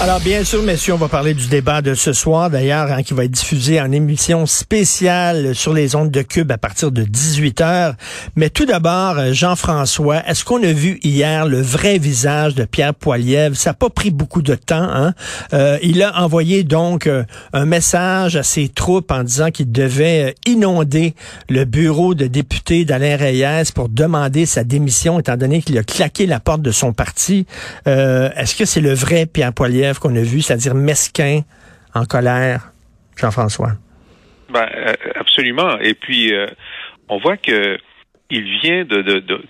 Alors, bien sûr, messieurs, on va parler du débat de ce soir, d'ailleurs, hein, qui va être diffusé en émission spéciale sur les ondes de Cube à partir de 18 heures. Mais tout d'abord, Jean-François, est-ce qu'on a vu hier le vrai visage de Pierre Poilievre? Ça n'a pas pris beaucoup de temps. Hein? Euh, il a envoyé donc euh, un message à ses troupes en disant qu'il devait euh, inonder le bureau de député d'Alain Reyes pour demander sa démission, étant donné qu'il a claqué la porte de son parti. est-ce que c'est le vrai Pierre Poilievre? Qu'on a vu, c'est-à-dire mesquin, en colère, Jean-François? Ben, euh, absolument. Et puis, euh, on voit que il vient de,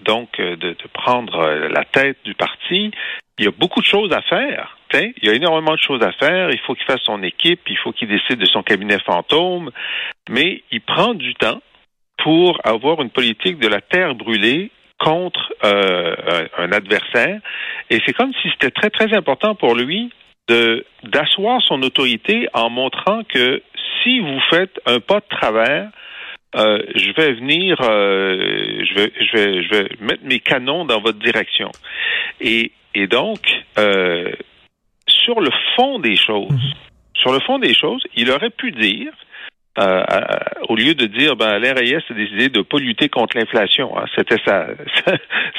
donc euh, de, prendre la tête du parti. Il y a beaucoup de choses à faire. Il y a énormément de choses à faire. Il faut qu'il fasse son équipe. Il faut qu'il décide de son cabinet fantôme. Mais il prend du temps pour avoir une politique de la terre brûlée contre un, adversaire. Et c'est comme si c'était très, très important pour lui de d'asseoir son autorité en montrant que si vous faites un pas de travers, euh, je vais venir, euh, je vais, je vais, je vais mettre mes canons dans votre direction. Et, et donc, euh, sur le fond des choses, mhm. sur le fond des choses, il aurait pu dire euh, au lieu de dire ben Reyes a décidé de pas lutter contre l'inflation. Hein. C'était sa,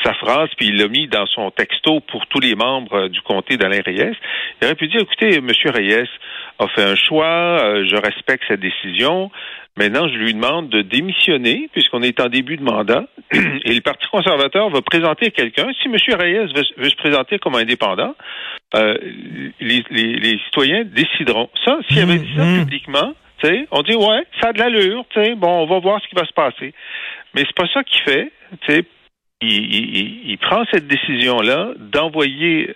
sa, phrase, puis il l'a mis dans son texto pour tous les membres euh, du comté d'Alain Reyes. Il aurait pu dire écoutez, Monsieur Reyes a fait un choix, euh, je respecte sa décision. Maintenant, je lui demande de démissionner, puisqu'on est en début de mandat, et le Parti conservateur va présenter quelqu'un. Si M. Reyes veut, se présenter comme indépendant, euh, les, les, les, citoyens décideront. Ça, s'il avait dit ça mmh, on dit ouais, ça a de l'allure, bon, on va voir ce qui va se passer. Mais c'est pas ça qu'il fait, Il, il, prend cette décision-là d'envoyer.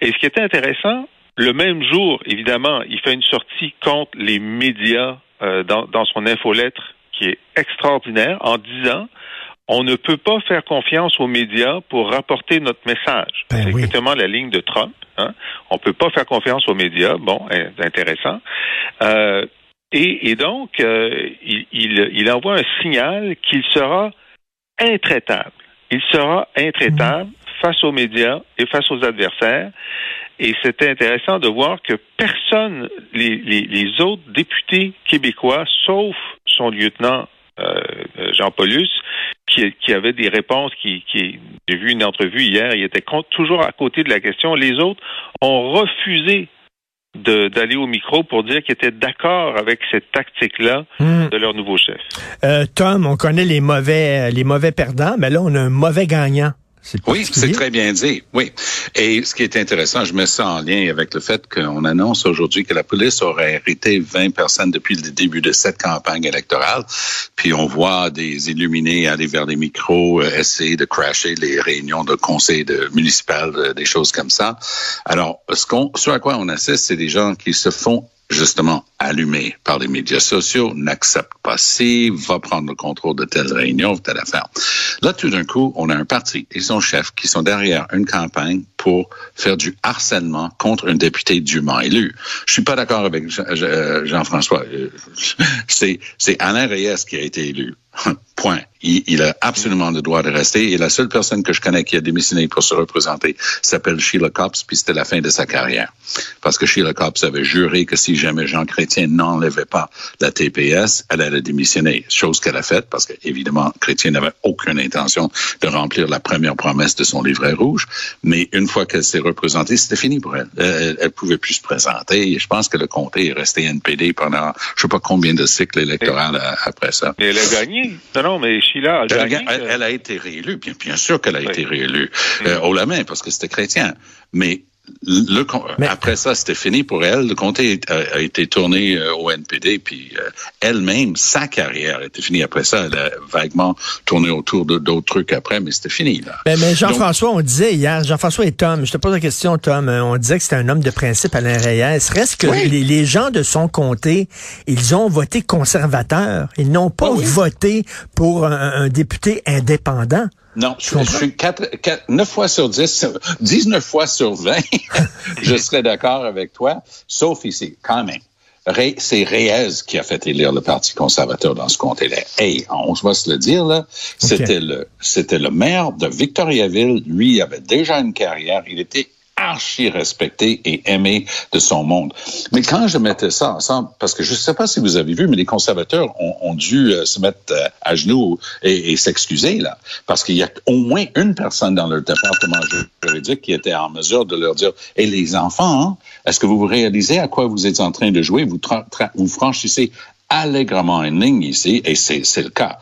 Et ce qui était intéressant, le même jour, évidemment, il fait une sortie contre les médias euh, dans, dans son infolettre qui est extraordinaire en disant on ne peut pas faire confiance aux médias pour rapporter notre message. Ben c'est exactement la ligne de Trump. Hein? On ne peut pas faire confiance aux médias. Bon, intéressant. Euh, et, donc, euh, il, il, envoie un signal qu'il sera intraitable. Il sera intraitable mhm. face aux médias et face aux adversaires. Et c'était intéressant de voir que personne, les, les, autres députés québécois, sauf son lieutenant euh, Jean Paulus, qui, qui, avait des réponses, qui, qui j'ai vu une entrevue hier, il était toujours à côté de la question. Les autres ont refusé d'aller au micro pour dire qu'ils étaient d'accord avec cette tactique-là hmm. de leur nouveau chef. Euh, Tom, on connaît les mauvais les mauvais perdants, mais là on a un mauvais gagnant. Oui, c'est très bien dit. Oui. Et ce qui est intéressant, je mets ça en lien avec le fait qu'on annonce aujourd'hui que la police aurait arrêté 20 personnes depuis le début de cette campagne électorale. Puis on voit des illuminés aller vers les micros, euh, essayer de crasher les réunions de conseil de municipal, euh, des choses comme ça. Alors, ce, qu'on, ce à quoi on assiste, c'est des gens qui se font justement allumé par les médias sociaux, n'accepte pas si, va prendre le contrôle de telle réunion, telle affaire. Là, tout d'un coup, on a un parti et son chef qui sont derrière une campagne pour faire du harcèlement contre un député dûment élu. Je suis pas d'accord avec euh, Jean-François. Euh, c'est Alain Reyes qui a été élu. Point. Il, a absolument le droit de rester. Et la seule personne que je connais qui a démissionné pour se représenter s'appelle Sheila Copps, puis c'était la fin de sa carrière. Parce que Sheila Copps avait juré que si jamais Jean Chrétien n'enlevait pas la TPS, elle allait démissionner. Chose qu'elle a faite parce que, évidemment, Chrétien n'avait aucune intention de remplir la première promesse de son livret rouge. Mais une fois qu'elle s'est représentée, c'était fini pour elle. Elle, elle pouvait plus se présenter. Et je pense que le comté est resté NPD pendant, je sais pas combien de cycles électoraux après ça. Mais elle a gagné. Non, non, mais Sheila a gagné. Elle, a été réélue. Bien, bien sûr qu'elle a été réélue. Euh, au la main, parce que c'était chrétien. Mais le, après ça, c'était fini pour elle. Le comté a, été tourné euh, au NPD, puis euh, elle-même, sa carrière était finie après ça. Elle a vaguement tourné autour de d'autres trucs après, mais c'était fini. Là. Mais, Jean-François, on disait hier, Jean-François et Tom, je te pose la question, Tom, euh, on disait que c'était un homme de principe, Alain Reyes. Reste que les, gens de son comté, ils ont voté conservateur. Ils n'ont pas voté pour un député indépendant. Non, je, suis 4, 9 fois sur 10, 19 fois sur 20, je serais d'accord avec toi, sauf ici, quand même. c'est Reyes qui a fait élire le Parti conservateur dans ce comté-là. Hey, on va se le dire, là, c'était le, c'était le maire de Victoriaville. Lui, il avait déjà une carrière. Il était archi respecté et aimé de son monde. Mais quand je mettais ça ensemble, parce que je ne sais pas si vous avez vu, mais les conservateurs ont, dû euh, se mettre euh, à genoux et, s'excuser là, parce qu'il y a au moins une personne dans leur département juridique qui était en mesure de leur dire "Et les enfants, hein, est-ce que vous vous réalisez à quoi vous êtes en train de jouer? Vous, franchissez allègrement une ligne ici, et c'est le cas.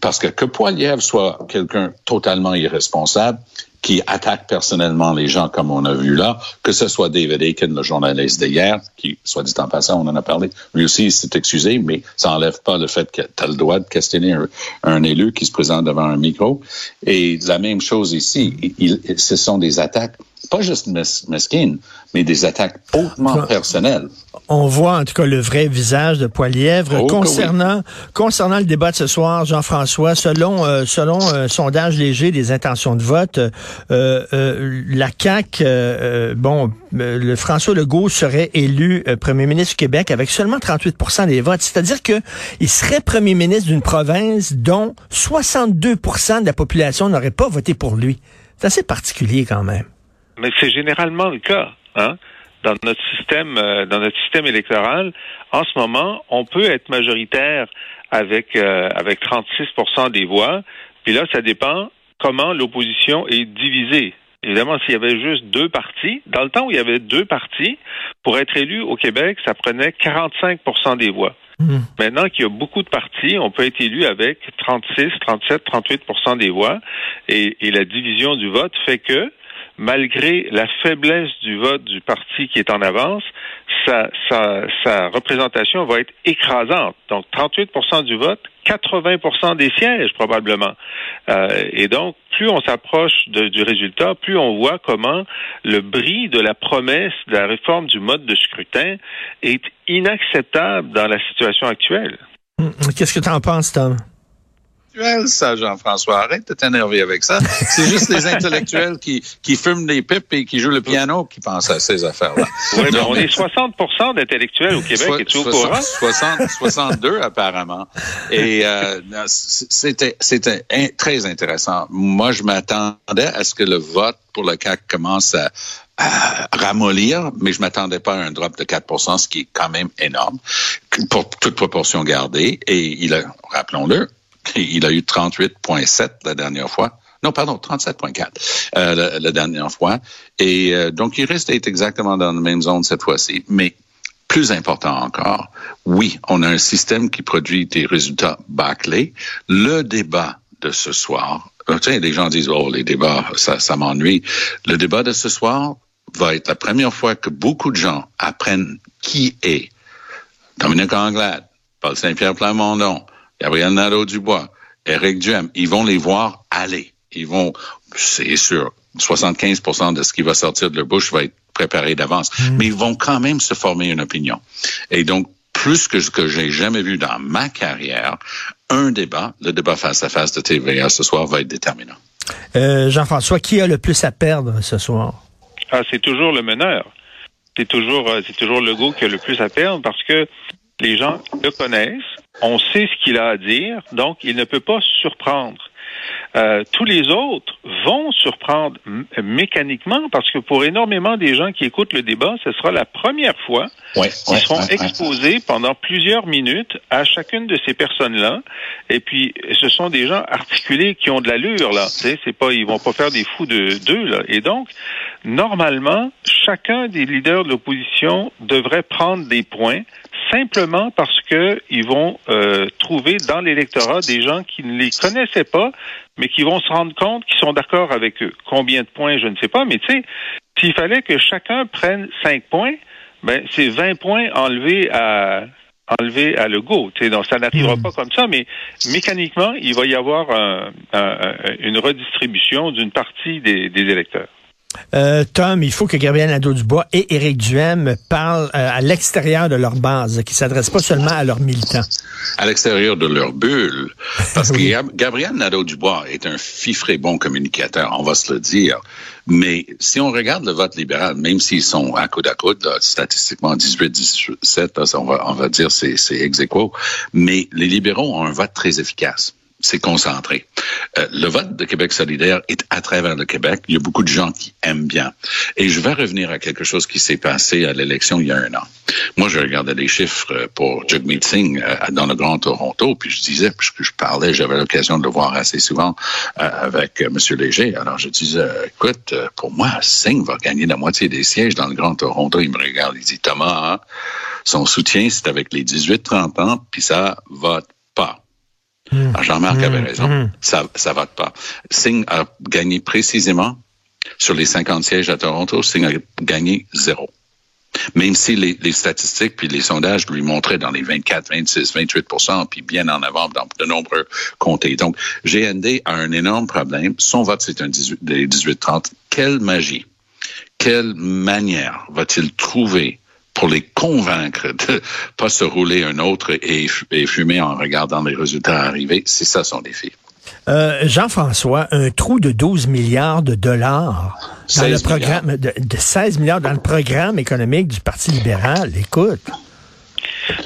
Parce que que Poiliev soit quelqu'un totalement irresponsable, qui attaque personnellement les gens comme on a vu là, que ce soit David Aiken, le journaliste d'hier, qui, soit dit en passant, on en a parlé, lui aussi s'est excusé, mais ça n'enlève pas le fait que tu as le droit de questionner un, élu qui se présente devant un micro. Et la même chose ici, ce sont des attaques pas juste mesquines, mais des attaques hautement personnelles. On voit en tout cas le vrai visage de Poilièvre. Oh, concernant, concernant le débat de ce soir, Jean-François, selon, euh, selon un sondage léger des intentions de vote, euh, euh, la CAQ, bon, le François Legault serait élu premier ministre du Québec avec seulement 38% des votes. C'est-à-dire qu'il serait premier ministre d'une province dont 62% de la population n'aurait pas voté pour lui. C'est assez particulier quand même. Mais c'est généralement le cas. Hein? Dans notre système, euh, dans notre système électoral, en ce moment, on peut être majoritaire avec euh, avec 36% des voix. Puis là, ça dépend comment l'opposition est divisée. Évidemment, s'il y avait juste deux partis, dans le temps où il y avait deux partis, pour être élu au Québec, ça prenait 45% des voix. Mmh. Maintenant qu'il y a beaucoup de partis, on peut être élu avec 36, 37, 38% des voix. Et, et la division du vote fait que malgré la faiblesse du vote du parti qui est en avance, sa, représentation va être écrasante. Donc 38% du vote, 80% des sièges probablement. Euh, et donc, plus on s'approche du résultat, plus on voit comment le bris de la promesse de la réforme du mode de scrutin est inacceptable dans la situation actuelle. Qu'est-ce que tu en penses, Tom? Ça, Jean-François. Arrête de t'énerver avec ça. C'est juste les intellectuels qui, qui fument des pipes et qui jouent le piano qui pensent à ces affaires-là. Oui, mais on est 60% d'intellectuels au Québec. et tu au courant? 60, 62 apparemment. Et euh, c'était c'était très intéressant. Moi, je m'attendais à ce que le vote pour le CAC commence à, ramollir, mais je m'attendais pas à un drop de 4% ce qui est quand même énorme, pour toute proportion gardée. Et il a, rappelons-le, il a eu 38,7 la dernière fois. Non, pardon, 37,4 euh, la, dernière fois. Et euh, donc, il reste exactement dans la même zone cette fois-ci. Mais plus important encore, oui, on a un système qui produit des résultats bâclés. Le débat de ce soir, euh, tu les gens disent, oh, les débats, ça, ça m'ennuie. Le débat de ce soir va être la première fois que beaucoup de gens apprennent qui est Dominique Anglade, Paul Saint-Pierre Plamondon, Gabriel Nadeau-Dubois, Éric Duhem, ils vont les voir aller. Ils vont, c'est sûr, 75 de ce qui va sortir de leur bouche va être préparé d'avance. Mm. Mais ils vont quand même se former une opinion. Et donc, plus que ce que j'ai jamais vu dans ma carrière, un débat, le débat face à face de TVA ce soir va être déterminant. Euh, Jean-François, qui a le plus à perdre ce soir? Ah, c'est toujours le meneur. C'est toujours, euh, c'est toujours Legault qui a le plus à perdre parce que les gens le connaissent, on sait ce qu'il a à dire, donc il ne peut pas surprendre. Euh, tous les autres vont surprendre mécaniquement parce que pour énormément des gens qui écoutent le débat, ce sera la première fois qu'ils seront exposés pendant plusieurs minutes à chacune de ces personnes-là. Et puis, ce sont des gens articulés qui ont de l'allure là. C'est pas, ils vont pas faire des fous de deux là. Et donc, normalement, chacun des leaders de l'opposition devrait prendre des points simplement parce que ils vont euh, trouver dans l'électorat des gens qui ne les connaissaient pas, mais qui vont se rendre compte qu'ils sont d'accord avec eux. Combien de points, je ne sais pas, mais tu sais, s'il fallait que chacun prenne cinq points, ben c'est 20 points enlevés à enlevés à Legault. Donc ça n'arrivera hmm. pas comme ça, mais mécaniquement, il va y avoir une redistribution d'une partie des électeurs. Euh, Tom, il faut que Gabriel Nadeau-Dubois et Éric Duhem parlent euh, à l'extérieur de leur base, qui s'adressent pas seulement à leurs militants. À l'extérieur de leur bulle. Parce que Gabriel Nadeau-Dubois est un fifré bon communicateur, on va se le dire. Mais si on regarde le vote libéral, même s'ils sont à coude à coude, statistiquement 18-17, on va, on va dire c'est ex aequo, mais les libéraux ont un vote très efficace c'est concentré. Euh, le vote de Québec solidaire est à travers le Québec. Il y a beaucoup de gens qui aiment bien. Et je vais revenir à quelque chose qui s'est passé à l'élection il y a un an. Moi, je regardais les chiffres pour Jagmeet Singh euh, dans le Grand Toronto, puis je disais, puisque je parlais, j'avais l'occasion de le voir assez souvent euh, avec M. Léger. Alors, je disais, écoute, pour moi, Singh va gagner la moitié des sièges dans le Grand Toronto. Il me regarde, il dit, Thomas, hein, son soutien, c'est avec les 18-30 ans, puis ça vote Hmm. Ah, Jean-Marc avait hmm. raison. Hmm. Ça ça vote pas. Singh a gagné précisément sur les 50 sièges à Toronto, Singh a gagné zéro. Même si les, les, statistiques puis les sondages lui montraient dans les 24, 26, 28% puis bien en avant dans de nombreux comtés. Donc, GND a un énorme problème. Son vote, c'est un 18, 18-30. Quelle magie, quelle manière va-t-il trouver pour les convaincre de pas se rouler un autre et, fumer en regardant les résultats arriver. C'est ça son défi. Euh, Jean-François, un trou de 12 milliards de dollars dans le programme de, 16 milliards dans le programme économique du Parti libéral. Écoute.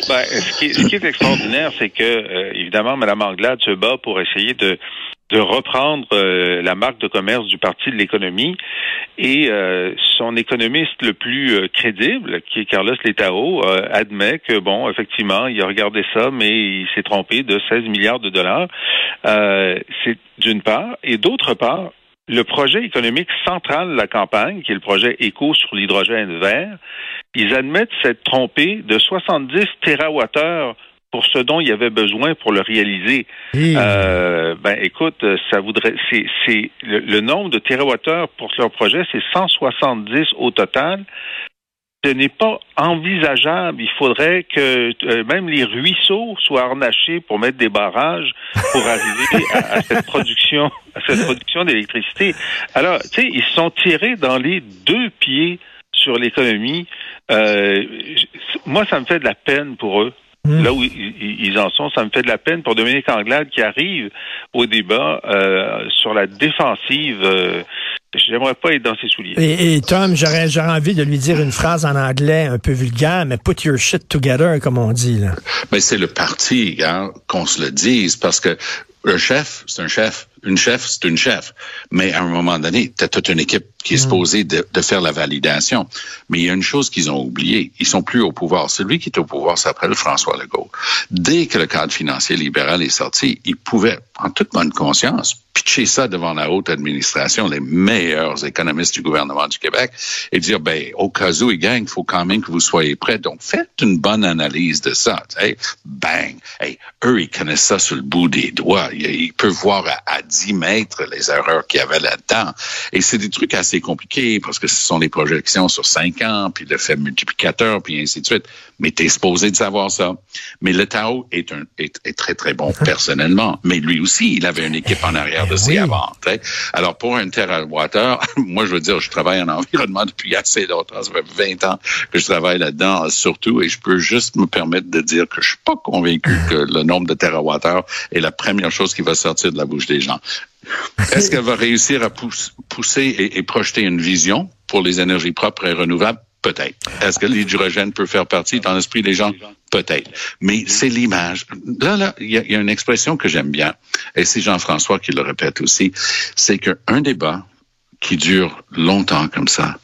Ben, ce, qui, ce, qui, est extraordinaire, c'est que, euh, évidemment, Mme Anglade se bat pour essayer de de reprendre euh, la marque de commerce du Parti de l'économie et euh, son économiste le plus euh, crédible, qui est Carlos Letao, admet que bon, effectivement, il a regardé ça, mais il s'est trompé de 16 milliards de dollars. C'est d'une part, et d'autre part, le projet économique central de la campagne, qui est le projet éco sur l'hydrogène vert, ils admettent s'être trompés de 70 TWh pour ce dont il y avait besoin pour le réaliser. Euh, ben écoute, ça voudrait c'est c'est le, nombre de térawattheures pour leur projet, c'est 170 au total. Ce n'est pas envisageable. Il faudrait que euh, même les ruisseaux soient harnachés pour mettre des barrages pour arriver à, cette production, à cette production d'électricité. Alors, tu sais, ils sont tirés dans les deux pieds sur l'économie. Euh, moi, ça me fait de la peine pour eux. Hmm. Là où ils en sont, ça me fait de la peine pour Dominique Anglade qui arrive au débat euh, sur la défensive. Euh, J'aimerais pas être dans ses souliers. Et, Tom, j'aurais envie de lui dire une phrase en anglais un peu vulgaire, mais put your shit together, comme on dit. Là. Mais c'est le parti, hein, qu'on se le dise, parce que un chef, c'est un chef. Une chef, c'est une chef. Mais à un moment donné, tu as toute une équipe qui est mm. supposée de, de, faire la validation. Mais il y a une chose qu'ils ont oubliée. Ils sont plus au pouvoir. Celui qui est au pouvoir s'appelle François Legault. Dès que le cadre financier libéral est sorti, il pouvait, en toute bonne conscience, pitcher ça devant la haute administration, les meilleurs économistes du gouvernement du Québec, et dire, ben, au cas où il gagne, il faut quand même que vous soyez prêts. Donc, faites une bonne analyse de ça. Hey, bang! Hey, eux, ils connaissent ça sur le bout des doigts. Ils, peuvent voir à, 10 mètres les erreurs qu'il y avait là-dedans. Et c'est des trucs assez compliqués parce que ce sont des projections sur 5 ans, puis le fait multiplicateur, puis ainsi de suite. Mais tu es supposé de savoir ça. Mais le Tao est, un, est, est très, très bon personnellement. Mais lui aussi, il avait une équipe en arrière de ses Alors, pour un TerraWater, moi, je veux dire, je travaille en environnement depuis assez longtemps. Ça fait 20 ans que je travaille là-dedans, surtout, et je peux juste me permettre de dire que je suis pas convaincu que le nombre de TerraWater est la première chose qui va sortir de la bouche des gens. Est-ce qu'elle va réussir à pousser et, et projeter une vision pour les énergies propres et renouvelables? Peut-être. Est-ce que l'hydrogène peut faire partie dans l'esprit des gens? Peut-être. Mais c'est l'image. Là, là, il y, a une expression que j'aime bien, et c'est Jean-François qui le répète aussi, c'est qu'un débat qui dure longtemps comme ça,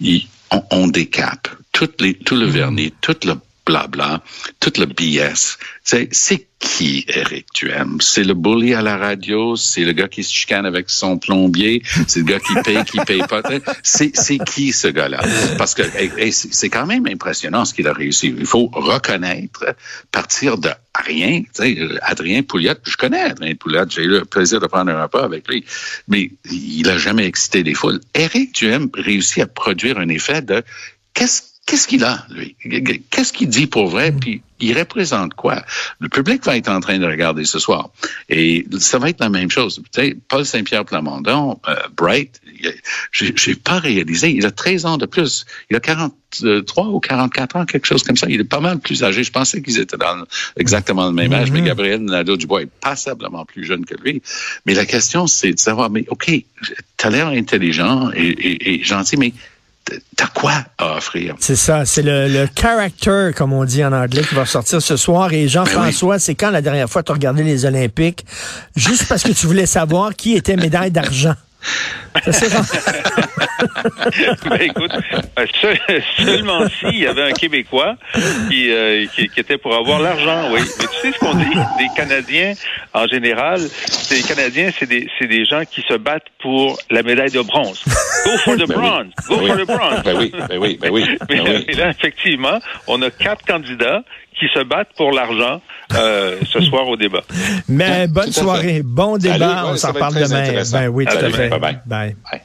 on, on, décape tout, tout le vernis, tout le blabla, tout le BS. C'est qui Eric Duhem? C'est le bully à la radio, c'est le gars qui se chicane avec son plombier, c'est le gars qui paye, qui paye pas. C'est qui ce gars-là? Parce que c'est quand même impressionnant ce qu'il a réussi. Il faut reconnaître, partir de rien. Adrien Pouliot, je connais Adrien Pouliot, j'ai eu le plaisir de prendre un repas avec lui, mais il a jamais excité les foules. Eric Duhem réussit à produire un effet de qu'est-ce qu'est-ce qu'il a, lui? Qu'est-ce qu'il dit pour vrai? Puis il représente quoi? Le public va être en train de regarder ce soir. Et ça va être la même chose. Tu sais, Paul Saint-Pierre Plamondon, euh, Bright, j'ai pas réalisé, il a 13 ans de plus. Il a 43 ou 44 ans, quelque chose comme ça. Il est pas mal plus âgé. Je pensais qu'ils étaient dans exactement le même âge, mais mm-hmm. Gabriel Nadeau-Dubois est passablement plus jeune que lui. Mais la question, c'est de savoir, mais OK, tu as l'air intelligent et, et gentil, mais t'as quoi à offrir? C'est ça, c'est le, le character, comme on dit en anglais, qui va sortir ce soir. Et Jean-François, ben c'est quand la dernière fois tu as regardé les Olympiques? Juste parce que tu voulais savoir qui était médaille d'argent. ben, écoute, euh, seulement si il y avait un Québécois qui, euh, qui, qui, était pour avoir l'argent, oui. Mais tu sais ce qu'on dit des Canadiens en général, les Canadiens, c'est des, c'est des gens qui se battent pour la médaille de bronze. Go for the ben bronze. Go ben for the bronze. Ben oui, ben oui, ben oui. Mais, ben oui. là, effectivement, on a quatre candidats qui se battent pour l'argent euh, ce soir au débat. Mais bonne soirée, bon débat, on s'en parle demain. Ben oui, tout à fait. bye. bye. bye.